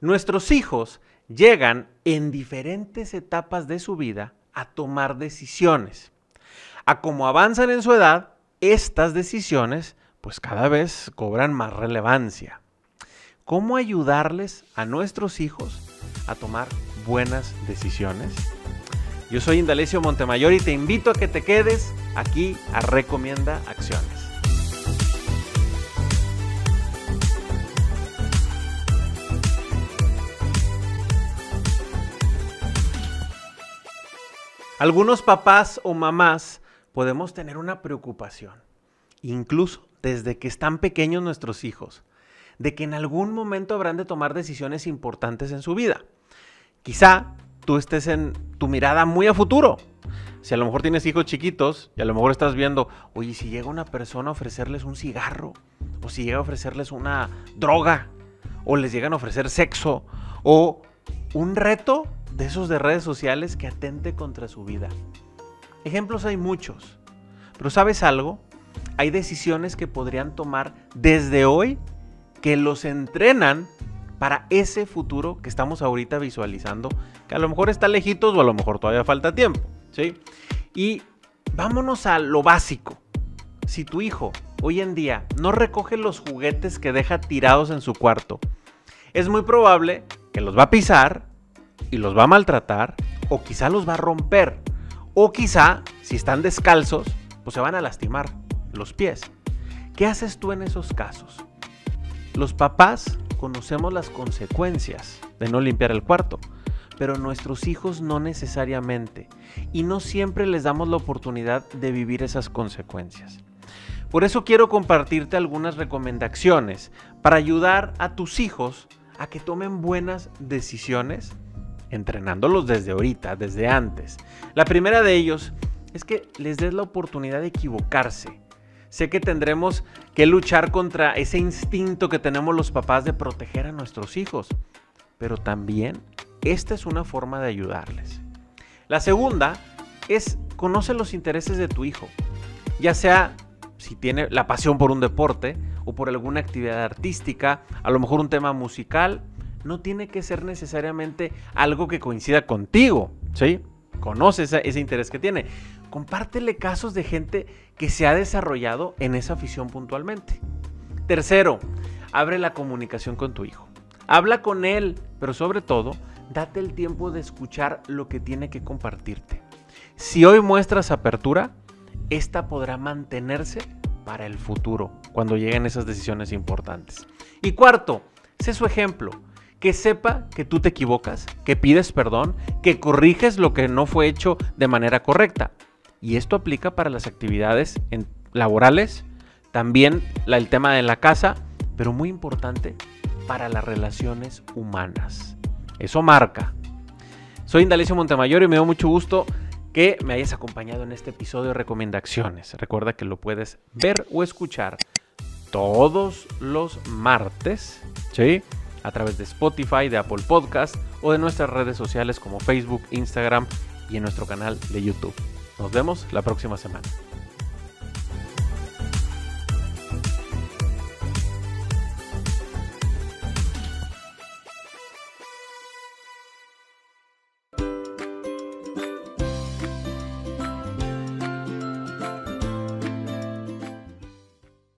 Nuestros hijos llegan en diferentes etapas de su vida a tomar decisiones. A como avanzan en su edad, estas decisiones pues cada vez cobran más relevancia. ¿Cómo ayudarles a nuestros hijos a tomar buenas decisiones? Yo soy Indalecio Montemayor y te invito a que te quedes aquí a Recomienda Acciones. Algunos papás o mamás podemos tener una preocupación, incluso desde que están pequeños nuestros hijos, de que en algún momento habrán de tomar decisiones importantes en su vida. Quizá tú estés en tu mirada muy a futuro. Si a lo mejor tienes hijos chiquitos y a lo mejor estás viendo, oye, si llega una persona a ofrecerles un cigarro, o si llega a ofrecerles una droga, o les llegan a ofrecer sexo, o un reto de esos de redes sociales que atente contra su vida. Ejemplos hay muchos, pero ¿sabes algo? Hay decisiones que podrían tomar desde hoy que los entrenan para ese futuro que estamos ahorita visualizando, que a lo mejor está lejitos o a lo mejor todavía falta tiempo, ¿sí? Y vámonos a lo básico. Si tu hijo hoy en día no recoge los juguetes que deja tirados en su cuarto, es muy probable que los va a pisar y los va a maltratar o quizá los va a romper o quizá si están descalzos, pues se van a lastimar los pies. ¿Qué haces tú en esos casos? Los papás conocemos las consecuencias de no limpiar el cuarto, pero nuestros hijos no necesariamente, y no siempre les damos la oportunidad de vivir esas consecuencias. Por eso quiero compartirte algunas recomendaciones para ayudar a tus hijos a que tomen buenas decisiones, entrenándolos desde ahorita, desde antes. La primera de ellos es que les des la oportunidad de equivocarse Sé que tendremos que luchar contra ese instinto que tenemos los papás de proteger a nuestros hijos, pero también esta es una forma de ayudarles. La segunda es conoce los intereses de tu hijo, ya sea si tiene la pasión por un deporte o por alguna actividad artística, a lo mejor un tema musical, no tiene que ser necesariamente algo que coincida contigo, ¿sí? Conoce ese, interés que tiene compártele casos de gente que se ha desarrollado en esa afición puntualmente. Tercero, abre la comunicación con tu hijo. Habla con él, pero sobre todo, date el tiempo de escuchar lo que tiene que compartirte. Si hoy muestras apertura, esta podrá mantenerse para el futuro, cuando lleguen esas decisiones importantes. Y cuarto, sé su ejemplo que sepa que tú te equivocas, que pides perdón, que corriges lo que no fue hecho de manera correcta. Y esto aplica para las actividades laborales, también el tema de la casa, pero muy importante para las relaciones humanas. Eso marca. Soy Indalecio Montemayor y me da mucho gusto que me hayas acompañado en este episodio de recomendaciones. Recuerda que lo puedes ver o escuchar todos los martes, ¿sí? A través de Spotify, de Apple Podcast o de nuestras redes sociales como Facebook, Instagram y en nuestro canal de YouTube. Nos vemos la próxima semana.